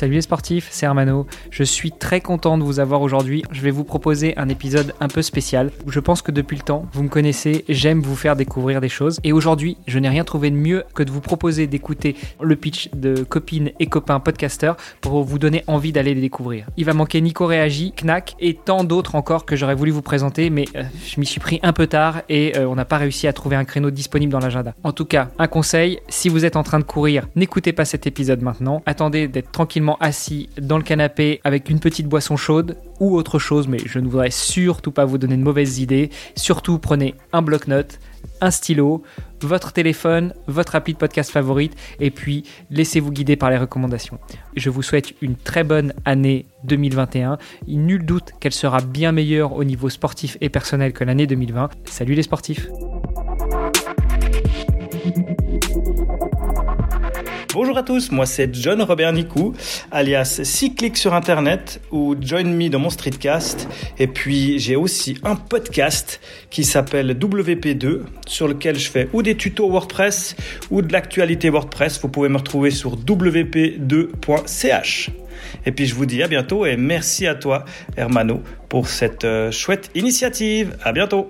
Salut les sportifs, c'est Hermano. Je suis très content de vous avoir aujourd'hui. Je vais vous proposer un épisode un peu spécial. Je pense que depuis le temps, vous me connaissez, j'aime vous faire découvrir des choses. Et aujourd'hui, je n'ai rien trouvé de mieux que de vous proposer d'écouter le pitch de copines et copains podcasters pour vous donner envie d'aller les découvrir. Il va manquer Nico Réagi, Knack et tant d'autres encore que j'aurais voulu vous présenter, mais euh, je m'y suis pris un peu tard et euh, on n'a pas réussi à trouver un créneau disponible dans l'agenda. En tout cas, un conseil, si vous êtes en train de courir, n'écoutez pas cet épisode maintenant. Attendez d'être tranquillement assis dans le canapé avec une petite boisson chaude ou autre chose, mais je ne voudrais surtout pas vous donner de mauvaises idées. Surtout, prenez un bloc-notes, un stylo, votre téléphone, votre appli de podcast favorite, et puis laissez-vous guider par les recommandations. Je vous souhaite une très bonne année 2021. Nul doute qu'elle sera bien meilleure au niveau sportif et personnel que l'année 2020. Salut les sportifs Bonjour à tous, moi c'est John Robert Nicou, alias 6 clics sur internet ou Join Me dans mon streetcast. Et puis j'ai aussi un podcast qui s'appelle WP2 sur lequel je fais ou des tutos WordPress ou de l'actualité WordPress. Vous pouvez me retrouver sur wp2.ch. Et puis je vous dis à bientôt et merci à toi Hermano pour cette euh, chouette initiative. À bientôt.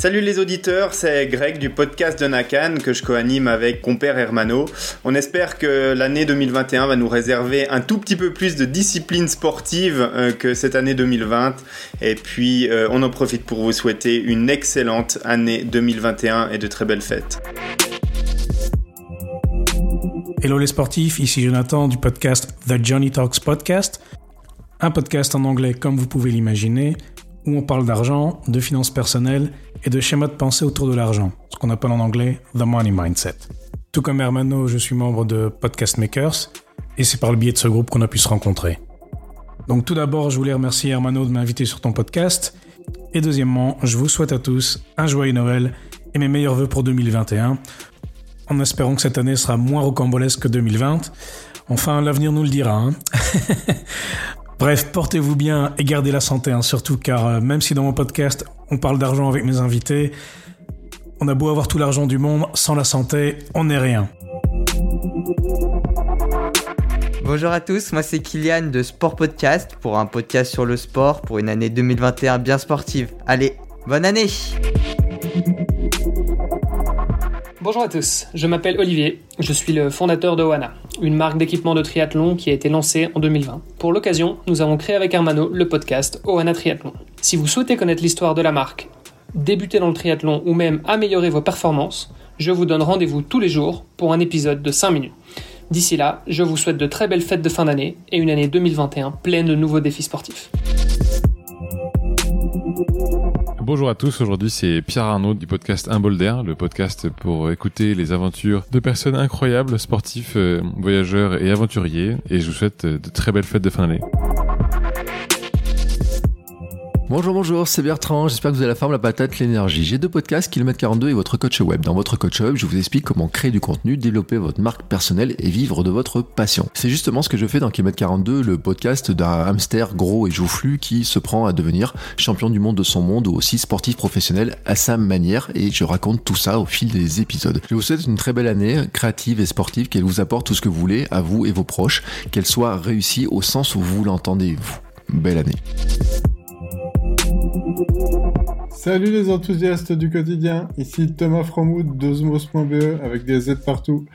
Salut les auditeurs, c'est Greg du podcast de Nakan que je co-anime avec compère Hermano. On espère que l'année 2021 va nous réserver un tout petit peu plus de discipline sportive euh, que cette année 2020. Et puis euh, on en profite pour vous souhaiter une excellente année 2021 et de très belles fêtes. Hello les sportifs, ici Jonathan du podcast The Johnny Talks Podcast. Un podcast en anglais comme vous pouvez l'imaginer, où on parle d'argent, de finances personnelles et de schémas de pensée autour de l'argent, ce qu'on appelle en anglais The Money Mindset. Tout comme Hermano, je suis membre de Podcast Makers et c'est par le biais de ce groupe qu'on a pu se rencontrer. Donc tout d'abord, je voulais remercier Hermano de m'inviter sur ton podcast et deuxièmement, je vous souhaite à tous un joyeux Noël et mes meilleurs voeux pour 2021 en espérant que cette année sera moins rocambolesque que 2020. Enfin, l'avenir nous le dira. Hein. Bref, portez-vous bien et gardez la santé, hein, surtout car euh, même si dans mon podcast on parle d'argent avec mes invités, on a beau avoir tout l'argent du monde, sans la santé, on n'est rien. Bonjour à tous, moi c'est Kylian de Sport Podcast pour un podcast sur le sport pour une année 2021 bien sportive. Allez, bonne année Bonjour à tous, je m'appelle Olivier, je suis le fondateur de Oana, une marque d'équipement de triathlon qui a été lancée en 2020. Pour l'occasion, nous avons créé avec Hermano le podcast Oana Triathlon. Si vous souhaitez connaître l'histoire de la marque, débuter dans le triathlon ou même améliorer vos performances, je vous donne rendez-vous tous les jours pour un épisode de 5 minutes. D'ici là, je vous souhaite de très belles fêtes de fin d'année et une année 2021 pleine de nouveaux défis sportifs. Bonjour à tous, aujourd'hui c'est Pierre Arnaud du podcast Un bol le podcast pour écouter les aventures de personnes incroyables, sportifs, euh, voyageurs et aventuriers, et je vous souhaite de très belles fêtes de fin d'année. Bonjour, bonjour, c'est Bertrand. J'espère que vous avez la forme, la patate, l'énergie. J'ai deux podcasts, Kilomètre 42 et votre coach web. Dans votre coach web, je vous explique comment créer du contenu, développer votre marque personnelle et vivre de votre passion. C'est justement ce que je fais dans Kilomètre 42, le podcast d'un hamster gros et joufflu qui se prend à devenir champion du monde de son monde ou aussi sportif professionnel à sa manière et je raconte tout ça au fil des épisodes. Je vous souhaite une très belle année, créative et sportive, qu'elle vous apporte tout ce que vous voulez à vous et vos proches, qu'elle soit réussie au sens où vous l'entendez vous. Belle année. Salut les enthousiastes du quotidien, ici Thomas Fromoud d'Osmos.be avec des Z partout.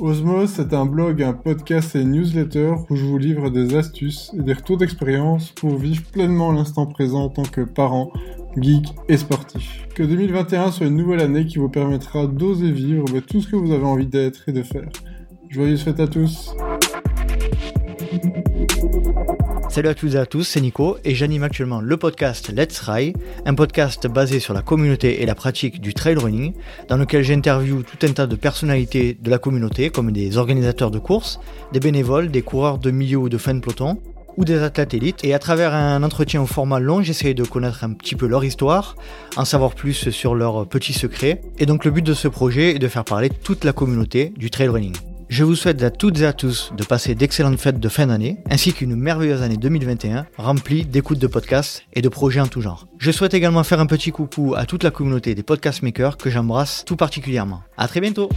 Osmos, c'est un blog, un podcast et une newsletter où je vous livre des astuces et des retours d'expérience pour vivre pleinement l'instant présent en tant que parent, geek et sportif. Que 2021 soit une nouvelle année qui vous permettra d'oser vivre tout ce que vous avez envie d'être et de faire. Joyeuses fêtes à tous Salut à toutes et à tous, c'est Nico et j'anime actuellement le podcast Let's Ride, un podcast basé sur la communauté et la pratique du trail running, dans lequel j'interviewe tout un tas de personnalités de la communauté, comme des organisateurs de courses, des bénévoles, des coureurs de milieu ou de fin de peloton, ou des athlètes élites. Et à travers un entretien au format long, j'essaie de connaître un petit peu leur histoire, en savoir plus sur leurs petits secrets. Et donc le but de ce projet est de faire parler toute la communauté du trail running. Je vous souhaite à toutes et à tous de passer d'excellentes fêtes de fin d'année, ainsi qu'une merveilleuse année 2021 remplie d'écoutes de podcasts et de projets en tout genre. Je souhaite également faire un petit coucou à toute la communauté des podcast makers que j'embrasse tout particulièrement. À très bientôt!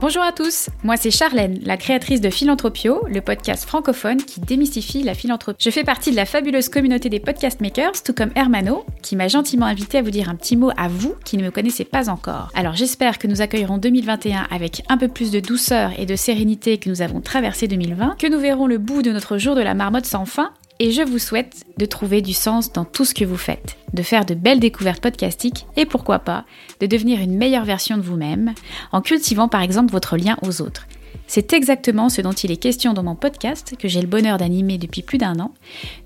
Bonjour à tous, moi c'est Charlène, la créatrice de Philanthropio, le podcast francophone qui démystifie la philanthropie. Je fais partie de la fabuleuse communauté des podcast makers, tout comme Hermano, qui m'a gentiment invité à vous dire un petit mot à vous qui ne me connaissez pas encore. Alors j'espère que nous accueillerons 2021 avec un peu plus de douceur et de sérénité que nous avons traversé 2020, que nous verrons le bout de notre jour de la marmotte sans fin et je vous souhaite de trouver du sens dans tout ce que vous faites, de faire de belles découvertes podcastiques et pourquoi pas de devenir une meilleure version de vous-même en cultivant par exemple votre lien aux autres. C'est exactement ce dont il est question dans mon podcast que j'ai le bonheur d'animer depuis plus d'un an.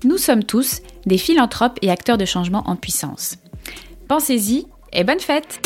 Nous sommes tous des philanthropes et acteurs de changement en puissance. Pensez-y et bonne fête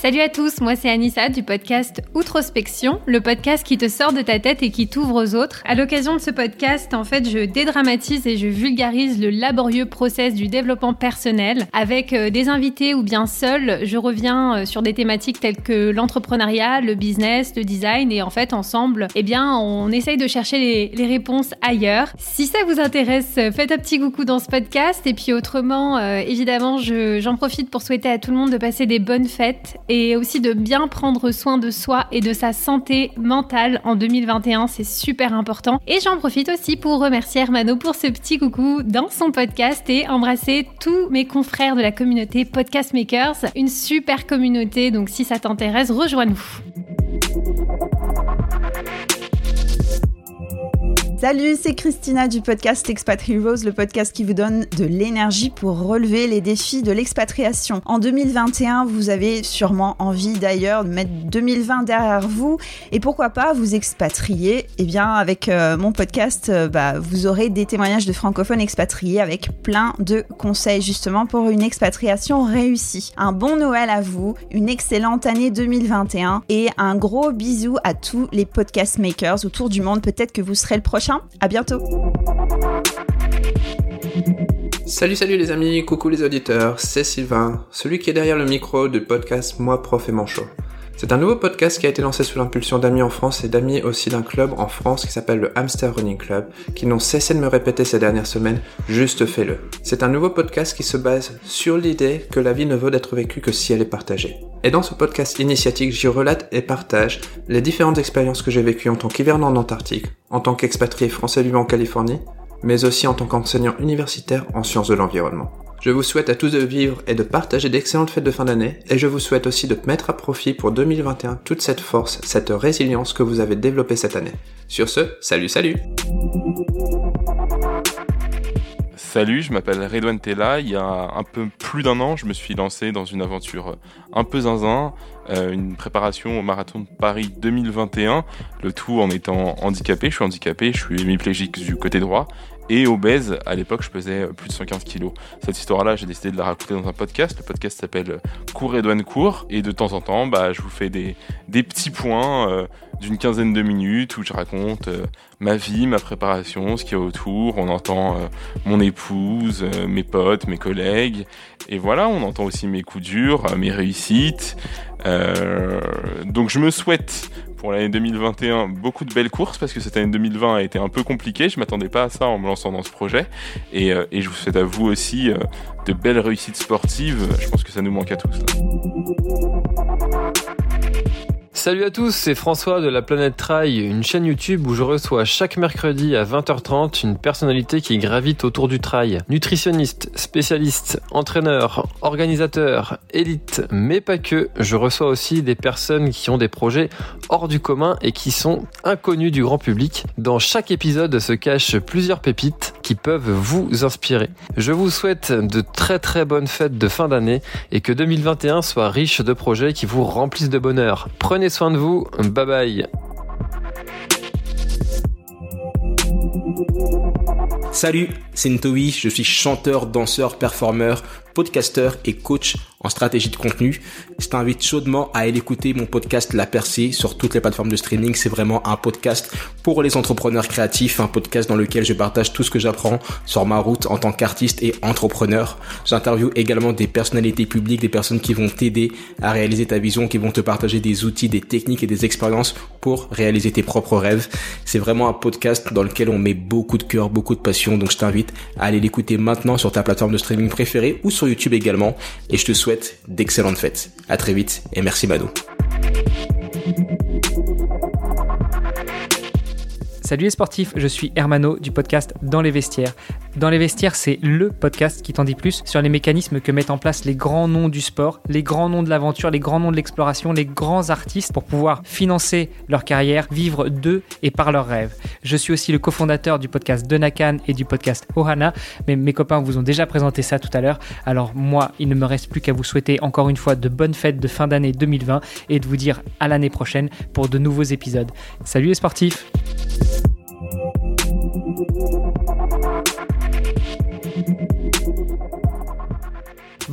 Salut à tous, moi c'est Anissa du podcast Outrospection, le podcast qui te sort de ta tête et qui t'ouvre aux autres. À l'occasion de ce podcast, en fait, je dédramatise et je vulgarise le laborieux process du développement personnel. Avec euh, des invités ou bien seul, je reviens euh, sur des thématiques telles que l'entrepreneuriat, le business, le design et en fait ensemble, eh bien, on essaye de chercher les, réponses ailleurs. Si ça vous intéresse, faites un petit coucou dans ce podcast et puis autrement, euh, évidemment, j'en profite pour souhaiter à tout le monde de passer des bonnes fêtes et aussi de bien prendre soin de soi et de sa santé mentale en 2021, c'est super important. Et j'en profite aussi pour remercier Hermano pour ce petit coucou dans son podcast et embrasser tous mes confrères de la communauté Podcast Makers, une super communauté, donc si ça t'intéresse, rejoins-nous. Salut, c'est Christina du podcast Expat Heroes, le podcast qui vous donne de l'énergie pour relever les défis de l'expatriation. En 2021, vous avez sûrement envie d'ailleurs de mettre 2020 derrière vous et pourquoi pas vous expatrier? Eh bien, avec euh, mon podcast, euh, bah, vous aurez des témoignages de francophones expatriés avec plein de conseils justement pour une expatriation réussie. Un bon Noël à vous, une excellente année 2021 et un gros bisou à tous les podcast makers autour du monde. Peut-être que vous serez le prochain bientôt. Salut salut les amis, coucou les auditeurs, c'est Sylvain, celui qui est derrière le micro du podcast Moi Prof et Manchot. C'est un nouveau podcast qui a été lancé sous l'impulsion d'amis en France et d'amis aussi d'un club en France qui s'appelle le Hamster Running Club, qui n'ont cessé de me répéter ces dernières semaines, juste fais-le. C'est un nouveau podcast qui se base sur l'idée que la vie ne vaut d'être vécue que si elle est partagée. Et dans ce podcast initiatique, j'y relate et partage les différentes expériences que j'ai vécues en tant qu'hivernant en Antarctique, en tant qu'expatrié français vivant en Californie, mais aussi en tant qu'enseignant universitaire en sciences de l'environnement. Je vous souhaite à tous de vivre et de partager d'excellentes fêtes de fin d'année, et je vous souhaite aussi de mettre à profit pour 2021 toute cette force, cette résilience que vous avez développée cette année. Sur ce, salut salut Salut, je m'appelle Redouane Tella. Il y a un peu plus d'un an, je me suis lancé dans une aventure un peu zinzin, une préparation au marathon de Paris 2021, le tout en étant handicapé. Je suis handicapé, je suis hémiplégique du côté droit et obèse. À l'époque, je pesais plus de 115 kilos. Cette histoire-là, j'ai décidé de la raconter dans un podcast. Le podcast s'appelle Cours et Douane Cours. Et de temps en temps, bah, je vous fais des, des petits points euh, d'une quinzaine de minutes où je raconte euh, ma vie, ma préparation, ce qu'il y a autour. On entend euh, mon épouse, mes potes, mes collègues. Et voilà, on entend aussi mes coups durs, mes réussites. donc je me souhaite pour l'année 2021 beaucoup de belles courses parce que cette année 2020 a été un peu compliquée. Je m'attendais pas à ça en me lançant dans ce projet. Et, euh, je vous souhaite à vous aussi euh, de belles réussites sportives. Je pense que ça nous manque à tous. Salut à tous, c'est François de la Planète Trail, une chaîne YouTube où je reçois chaque mercredi à 20h30 une personnalité qui gravite autour du trail. Nutritionniste, spécialiste, entraîneur, organisateur, élite, mais pas que. Je reçois aussi des personnes qui ont des projets hors du commun et qui sont inconnus du grand public. Dans chaque épisode se cachent plusieurs pépites qui peuvent vous inspirer. Je vous souhaite de très très bonnes fêtes de fin d'année et que 2021 soit riche de projets qui vous remplissent de bonheur. Prenez soin de vous. Bye bye. Salut, c'est Ntowi, je suis chanteur, danseur, performeur podcasteur et coach en stratégie de contenu. Je t'invite chaudement à aller écouter mon podcast La Percée sur toutes les plateformes de streaming. C'est vraiment un podcast pour les entrepreneurs créatifs, un podcast dans lequel je partage tout ce que j'apprends sur ma route en tant qu'artiste et entrepreneur. J'interviewe également des personnalités publiques, des personnes qui vont t'aider à réaliser ta vision, qui vont te partager des outils, des techniques et des expériences pour réaliser tes propres rêves. C'est vraiment un podcast dans lequel on met beaucoup de cœur, beaucoup de passion. Donc je t'invite à aller l'écouter maintenant sur ta plateforme de streaming préférée ou sur YouTube également. Et je te souhaite d'excellentes fêtes. À très vite et merci Manu. Salut les sportifs, je suis Hermano du podcast Dans les vestiaires. Dans les vestiaires, c'est le podcast qui t'en dit plus sur les mécanismes que mettent en place les grands noms du sport, les grands noms de l'aventure, les grands noms de l'exploration, les grands artistes pour pouvoir financer leur carrière, vivre d'eux et par leurs rêves. Je suis aussi le cofondateur du podcast Denakan et du podcast Ohana, mais mes copains vous ont déjà présenté ça tout à l'heure. Alors moi, il ne me reste plus qu'à vous souhaiter encore une fois de bonnes fêtes de fin d'année 2020 et de vous dire à l'année prochaine pour de nouveaux épisodes. Salut les sportifs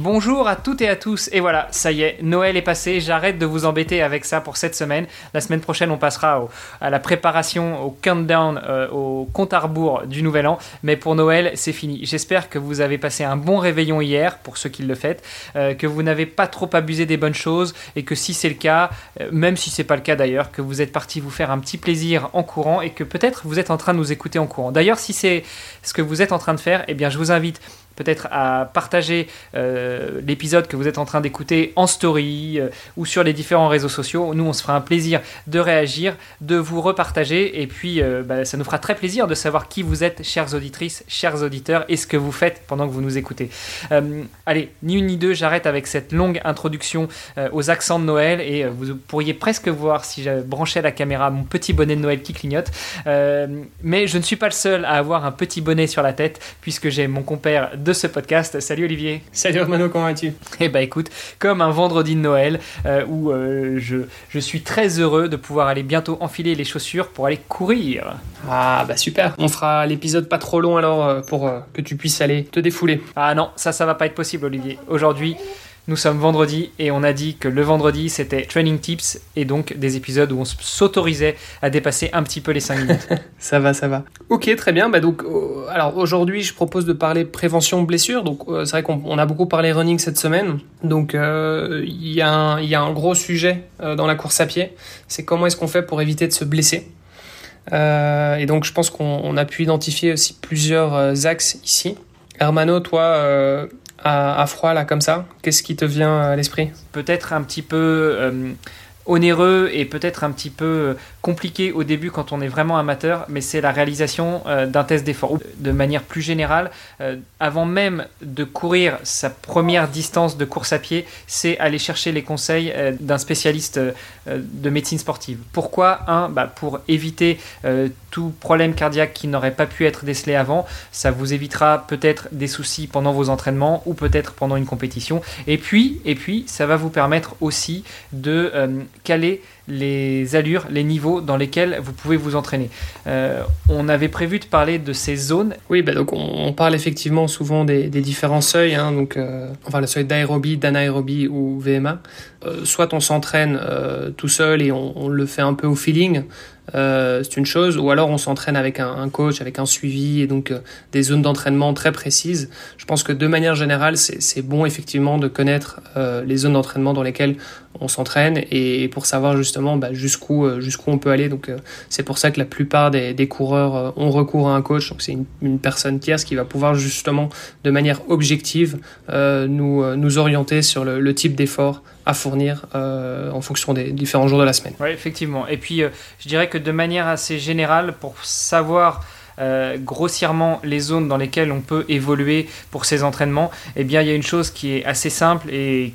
Bonjour à toutes et à tous. Et voilà, ça y est, Noël est passé. J'arrête de vous embêter avec ça pour cette semaine. La semaine prochaine, on passera à la préparation, au countdown, euh, au compte à rebours du Nouvel An. Mais pour Noël, c'est fini. J'espère que vous avez passé un bon réveillon hier, pour ceux qui le fêtent, euh, que vous n'avez pas trop abusé des bonnes choses et que si c'est le cas, euh, même si c'est pas le cas d'ailleurs, que vous êtes parti vous faire un petit plaisir en courant et que peut-être vous êtes en train de nous écouter en courant. D'ailleurs, si c'est ce que vous êtes en train de faire, eh bien, je vous invite peut-être à partager euh, l'épisode que vous êtes en train d'écouter en story euh, ou sur les différents réseaux sociaux. Nous, on se fera un plaisir de réagir, de vous repartager et puis euh, bah, ça nous fera très plaisir de savoir qui vous êtes, chères auditrices, chers auditeurs, et ce que vous faites pendant que vous nous écoutez. Allez, ni une ni deux, j'arrête avec cette longue introduction aux accents de Noël et vous pourriez presque voir si je branchais la caméra mon petit bonnet de Noël qui clignote. Mais je ne suis pas le seul à avoir un petit bonnet sur la tête puisque j'ai mon compère de ce podcast. Salut Olivier. Salut Romano, comment vas-tu? Eh bah écoute, comme un vendredi de Noël euh, où euh, je, je suis très heureux de pouvoir aller bientôt enfiler les chaussures pour aller courir. Ah bah super. On fera l'épisode pas trop long alors euh, pour que tu puisses aller te défouler. Ah non, ça, ça va pas être possible, Olivier. Aujourd'hui, nous sommes vendredi et on a dit que le vendredi c'était training tips et donc des épisodes où on s'autorisait à dépasser un petit peu les 5 minutes. Ça va, ça va. Ok, très bien. Bah donc, euh, alors aujourd'hui, je propose de parler prévention blessure. Donc, euh, c'est vrai qu'on on a beaucoup parlé running cette semaine. Donc, euh, il y, a un- il y a un gros sujet euh, dans la course à pied. C'est comment est-ce qu'on fait pour éviter de se blesser? Euh, et donc, je pense qu'on on a pu identifier aussi plusieurs euh, axes ici. Hermano, toi, euh, à, froid là comme ça, qu'est-ce qui te vient à l'esprit? Peut-être un petit peu euh, onéreux et peut-être un petit peu compliqué au début quand on est vraiment amateur, mais c'est la réalisation euh, d'un test d'effort. De manière plus générale, euh, avant même de courir sa première distance de course à pied, c'est aller chercher les conseils euh, d'un spécialiste euh, de médecine sportive. Pourquoi? Un, bah, pour éviter euh, tout problème cardiaque qui n'aurait pas pu être décelé avant. Ça vous évitera peut-être des soucis pendant vos entraînements ou peut-être pendant une compétition. Et puis, ça va vous permettre aussi de caler les allures, les niveaux dans lesquels vous pouvez vous entraîner. Euh, on avait prévu de parler de ces zones. Oui, bah donc on, parle effectivement souvent des, différents seuils, hein, donc euh, enfin le seuil d'aérobie, d'anaérobie ou VMA. Euh, soit on s'entraîne tout seul et on, le fait un peu au feeling, c'est une chose, ou alors on s'entraîne avec un, coach, avec un suivi et donc des zones d'entraînement très précises. Je pense que de manière générale, c'est bon effectivement de connaître les zones d'entraînement dans lesquelles on s'entraîne et, pour savoir justement bah, jusqu'où euh, jusqu'où on peut aller. Donc euh, c'est pour ça que la plupart des, coureurs euh, ont recours à un coach. Donc c'est une, personne tierce qui va pouvoir justement de manière objective nous nous orienter sur le, type d'effort à fournir en fonction des différents jours de la semaine. Oui, effectivement. Et puis, je dirais que de manière assez générale, pour savoir grossièrement les zones dans lesquelles on peut évoluer pour ces entraînements, eh bien, il y a une chose qui est assez simple et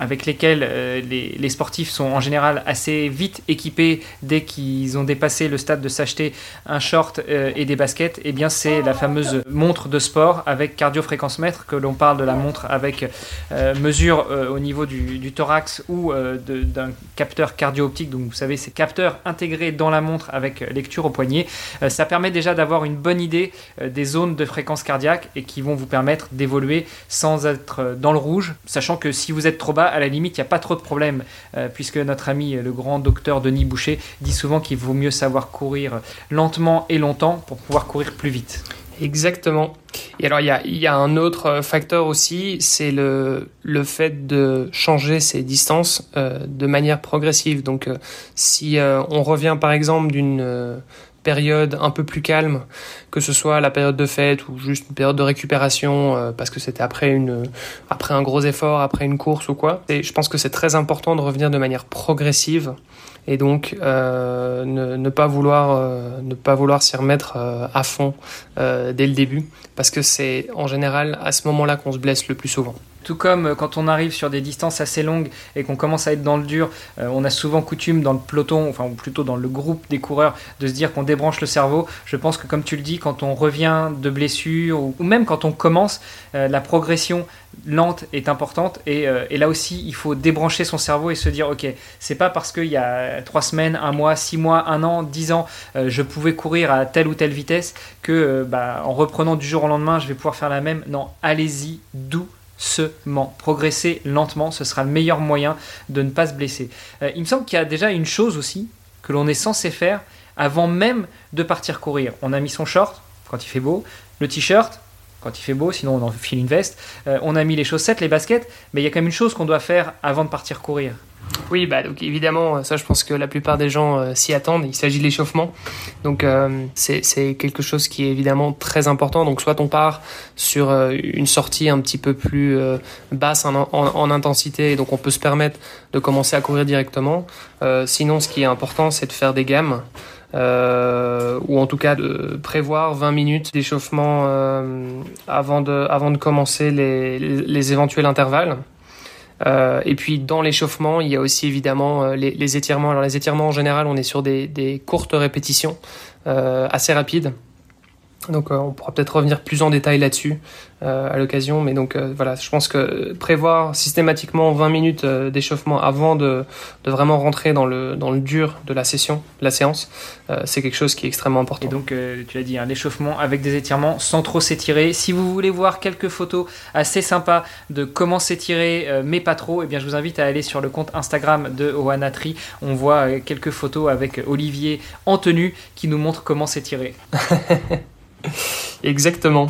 avec lesquels euh, les, sportifs sont en général assez vite équipés dès qu'ils ont dépassé le stade de s'acheter un short euh, et des baskets, et eh bien c'est la fameuse montre de sport avec cardio-fréquence-mètre, que l'on parle de la montre avec euh, mesure au niveau du, du thorax ou d'un capteur cardio-optique. Donc vous savez, ces capteurs intégrés dans la montre avec lecture au poignet. ça permet déjà d'avoir une bonne idée des zones de fréquence cardiaque et qui vont vous permettre d'évoluer sans être dans le rouge, sachant que si vous êtes trop bas, à la limite, il n'y a pas trop de problème, euh, puisque notre ami le grand docteur Denis Boucher dit souvent qu'il vaut mieux savoir courir lentement et longtemps pour pouvoir courir plus vite. Exactement. Et alors, il y a, un autre facteur aussi, c'est le, le fait de changer ces distances euh, de manière progressive. Donc, euh, si on revient par exemple d'une période un peu plus calme, que ce soit la période de fête ou juste une période de récupération euh, parce que c'était après une après un gros effort, après une course ou quoi. Et je pense que c'est très important de revenir de manière progressive et donc euh, ne, pas vouloir euh, ne pas vouloir s'y remettre à fond dès le début parce que c'est en général à ce moment-là qu'on se blesse le plus souvent. Tout comme euh, quand on arrive sur des distances assez longues et qu'on commence à être dans le dur, euh, on a souvent coutume dans le peloton, enfin ou plutôt dans le groupe des coureurs, de se dire qu'on débranche le cerveau. Je pense que comme tu le dis, quand on revient de blessure ou, même quand on commence, euh, la progression lente est importante et, et, là aussi il faut débrancher son cerveau et se dire ok c'est pas parce qu'il y a trois semaines, un mois, six mois, un an, dix ans je pouvais courir à telle ou telle vitesse que bah, en reprenant du jour au lendemain je vais pouvoir faire la même. Non, allez-y doux doucement, progresser lentement, ce sera le meilleur moyen de ne pas se blesser. Euh, il me semble qu'il y a déjà une chose aussi que l'on est censé faire avant même de partir courir. On a mis son short quand il fait beau, le t-shirt quand il fait beau, sinon on enfile une veste, euh, on a mis les chaussettes, les baskets, mais il y a quand même une chose qu'on doit faire avant de partir courir. Oui, bah donc évidemment, ça je pense que la plupart des gens euh, s'y attendent. Il s'agit de l'échauffement, donc euh, c'est quelque chose qui est évidemment très important. Donc soit on part sur euh, une sortie un petit peu plus euh, basse en, en, en, intensité, et donc on peut se permettre de commencer à courir directement. sinon, ce qui est important, c'est de faire des gammes. ou en tout cas de prévoir 20 minutes d'échauffement avant de commencer les éventuels intervalles. Euh, et puis dans l'échauffement, il y a aussi évidemment euh, les, les, étirements. Alors les étirements en général, on est sur des, des courtes répétitions euh, assez rapides. Donc euh, on pourra peut-être revenir plus en détail là-dessus euh, à l'occasion, mais donc euh, voilà, je pense que prévoir systématiquement 20 minutes d'échauffement avant de, de, vraiment rentrer dans le, dans le dur de la session, de la séance, c'est quelque chose qui est extrêmement important. Et donc tu l'as dit, un échauffement avec des étirements sans trop s'étirer. Si vous voulez voir quelques photos assez sympas de comment s'étirer, mais pas trop, et eh bien je vous invite à aller sur le compte Instagram de Oanatri. On voit quelques photos avec Olivier en tenue qui nous montre comment s'étirer. Exactement.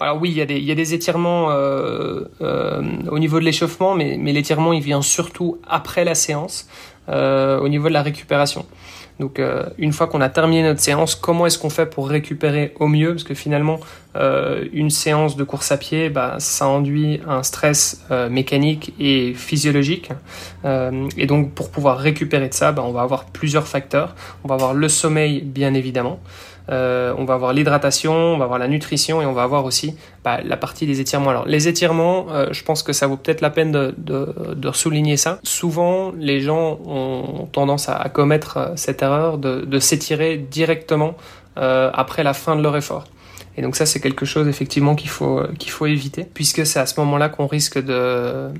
Alors oui, il y a des, étirements euh, euh, au niveau de l'échauffement, mais, l'étirement il vient surtout après la séance, euh, au niveau de la récupération. Donc une fois qu'on a terminé notre séance, comment est-ce qu'on fait pour récupérer au mieux? Parce que finalement, euh, une séance de course à pied, bah, ça induit un stress euh, mécanique et physiologique. et donc pour pouvoir récupérer de ça, bah, on va avoir plusieurs facteurs. On va avoir le sommeil, bien évidemment. Euh, on va avoir l'hydratation, on va avoir la nutrition et on va avoir aussi bah, la partie des étirements. Alors les étirements, euh, je pense que ça vaut peut-être la peine de, souligner ça. Souvent, les gens ont tendance à, commettre euh, cette erreur de, s'étirer directement euh, après la fin de leur effort. Et donc ça, c'est quelque chose effectivement qu'il faut qu'il faut éviter, puisque c'est à ce moment-là qu'on risque de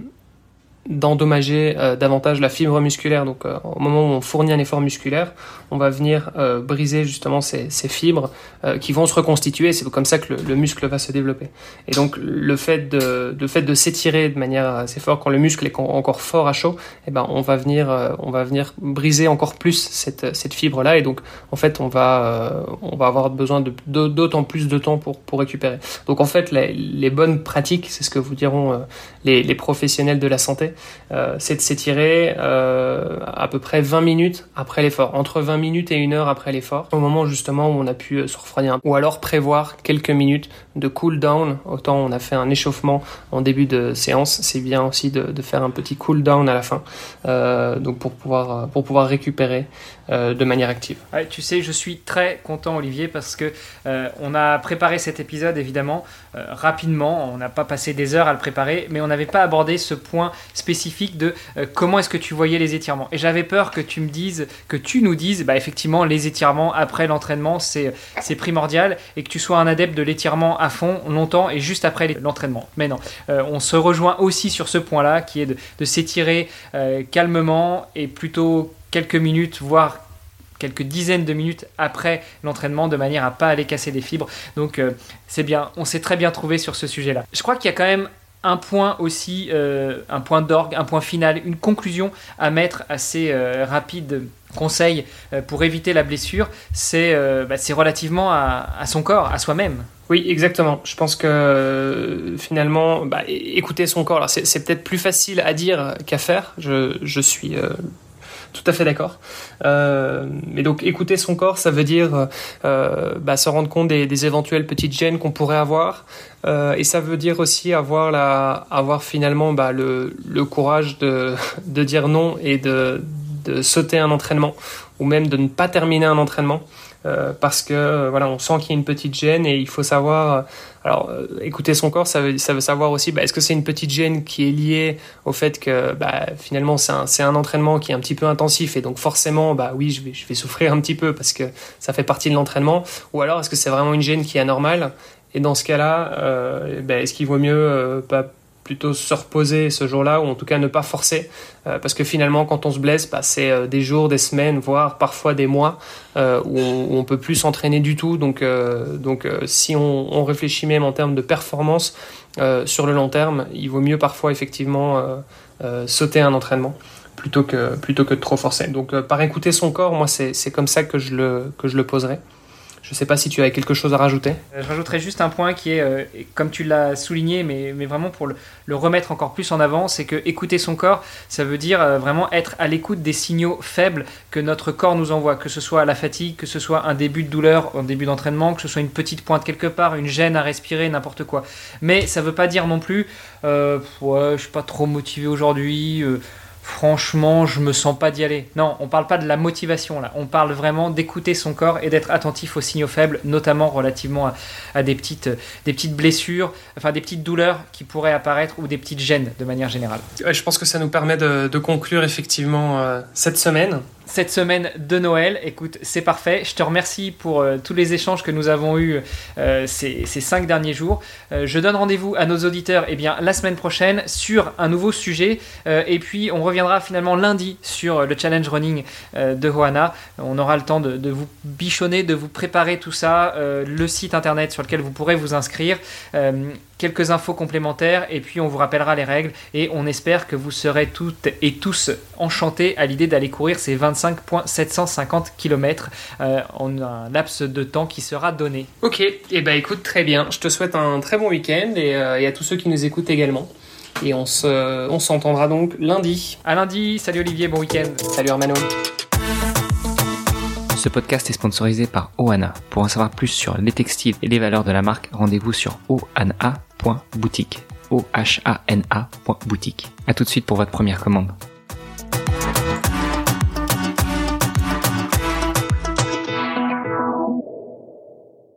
d'endommager euh, davantage la fibre musculaire. Donc euh, au moment où on fournit un effort musculaire, on va venir euh, briser justement ces, ces fibres euh, qui vont se reconstituer. C'est comme ça que le, le, muscle va se développer. Et donc le fait de, le de s'étirer de manière assez forte quand le muscle est encore fort à chaud, eh ben on va venir on va venir briser encore plus cette, cette fibre là. Et donc en fait on va on va avoir besoin d'autant plus de temps pour pour récupérer. Donc en fait les, les bonnes pratiques, c'est ce que vous diront les, les professionnels de la santé euh, c'est de s'étirer euh, à peu près 20 minutes après l'effort, entre 20 minutes et une heure après l'effort, au moment justement où on a pu euh, se refroidir. Ou alors prévoir quelques minutes de cool down. Autant on a fait un échauffement en début de séance, c'est bien aussi de, faire un petit cool down à la fin, euh, donc pour pouvoir pour pouvoir récupérer euh, de manière active. Tu sais, je suis très content Olivier parce que euh, on a préparé cet épisode évidemment euh, rapidement. On n'a pas passé des heures à le préparer, mais on n'avait pas abordé ce point spécifique de euh, comment est-ce que tu voyais les étirements. Et j'avais peur que tu me dises, que tu nous dises, bah effectivement les étirements après l'entraînement c'est c'est primordial et que tu sois un adepte de l'étirement fond longtemps et juste après l'entraînement. Mais non, euh, on se rejoint aussi sur ce point-là qui est de, s'étirer euh, calmement et plutôt quelques minutes, voire quelques dizaines de minutes après l'entraînement de manière à pas aller casser des fibres. Donc euh, c'est bien, on s'est très bien trouvé sur ce sujet-là. Je crois qu'il y a quand même un point aussi, un point d'orgue, un point final, une conclusion à mettre assez euh, rapide conseil pour éviter la blessure, c'est bah, relativement à, son corps, à soi-même. Oui, exactement. Je pense que euh, finalement, bah, écouter son corps, c'est peut-être plus facile à dire qu'à faire. Je, je suis tout à fait d'accord. Euh, mais donc écouter son corps, ça veut dire euh, bah, se rendre compte des, des éventuelles petites gênes qu'on pourrait avoir, euh, et ça veut dire aussi avoir la, avoir finalement bah, le, le courage de, de dire non et de, de sauter un entraînement ou même de ne pas terminer un entraînement. Euh, parce que euh, voilà, on sent qu'il y a une petite gêne et il faut savoir. Euh, alors, écouter son corps, ça veut, ça veut savoir aussi, bah, est-ce que c'est une petite gêne qui est liée au fait que bah, finalement c'est un, un, entraînement qui est un petit peu intensif et donc forcément, bah oui, je vais, je vais souffrir un petit peu parce que ça fait partie de l'entraînement. Ou alors, est-ce que c'est vraiment une gêne qui est anormale? Et dans ce cas-là, bah, est-ce qu'il vaut mieux pas plutôt se reposer ce jour-là ou en tout cas ne pas forcer euh, parce que finalement quand on se blesse bah, c'est euh, des jours des semaines voire parfois des mois euh, où, on, on peut plus s'entraîner du tout. Donc donc si on, réfléchit même en termes de performance sur le long terme il vaut mieux parfois effectivement sauter un entraînement plutôt que plutôt que de trop forcer. Donc par écouter son corps moi c'est comme ça que je le que je le poserai je ne sais pas si tu avais quelque chose à rajouter. Je rajouterais juste un point qui est, euh, comme tu l'as souligné, mais, vraiment pour le, remettre encore plus en avant, c'est que écouter son corps, ça veut dire euh, vraiment être à l'écoute des signaux faibles que notre corps nous envoie, que ce soit la fatigue, que ce soit un début de douleur en début d'entraînement, que ce soit une petite pointe quelque part, une gêne à respirer, n'importe quoi. Mais ça ne veut pas dire non plus, euh, ouais, je suis pas trop motivé aujourd'hui. Euh, franchement, je me sens pas d'y aller. Non, on parle pas de la motivation là. On parle vraiment d'écouter son corps et d'être attentif aux signaux faibles, notamment relativement à, à, des, petites, blessures, enfin des petites douleurs qui pourraient apparaître ou des petites gênes de manière générale. Je pense que ça nous permet de, de conclure effectivement euh, cette semaine cette semaine de Noël. Écoute, c'est parfait. Je te remercie pour euh, tous les échanges que nous avons eus euh, ces, cinq derniers jours. Euh, je donne rendez-vous à nos auditeurs eh bien, la semaine prochaine sur un nouveau sujet. Et puis, on reviendra finalement lundi sur le challenge running de Hoana. On aura le temps de, de, vous bichonner, de vous préparer tout ça, le site internet sur lequel vous pourrez vous inscrire quelques infos complémentaires et puis on vous rappellera les règles et on espère que vous serez toutes et tous enchantés à l'idée d'aller courir ces 25.750 km euh, en un laps de temps qui sera donné. Ok, et eh ben écoute très bien, je te souhaite un très bon week-end et, euh, et à tous ceux qui nous écoutent également. Et on se, on s'entendra donc lundi. À lundi, salut Olivier, bon week-end. Salut Armano. Ce podcast est sponsorisé par Oana. Pour en savoir plus sur les textiles et les valeurs de la marque, rendez-vous sur oana.boutique. O-H-A-N-A.boutique. A tout de suite pour votre première commande.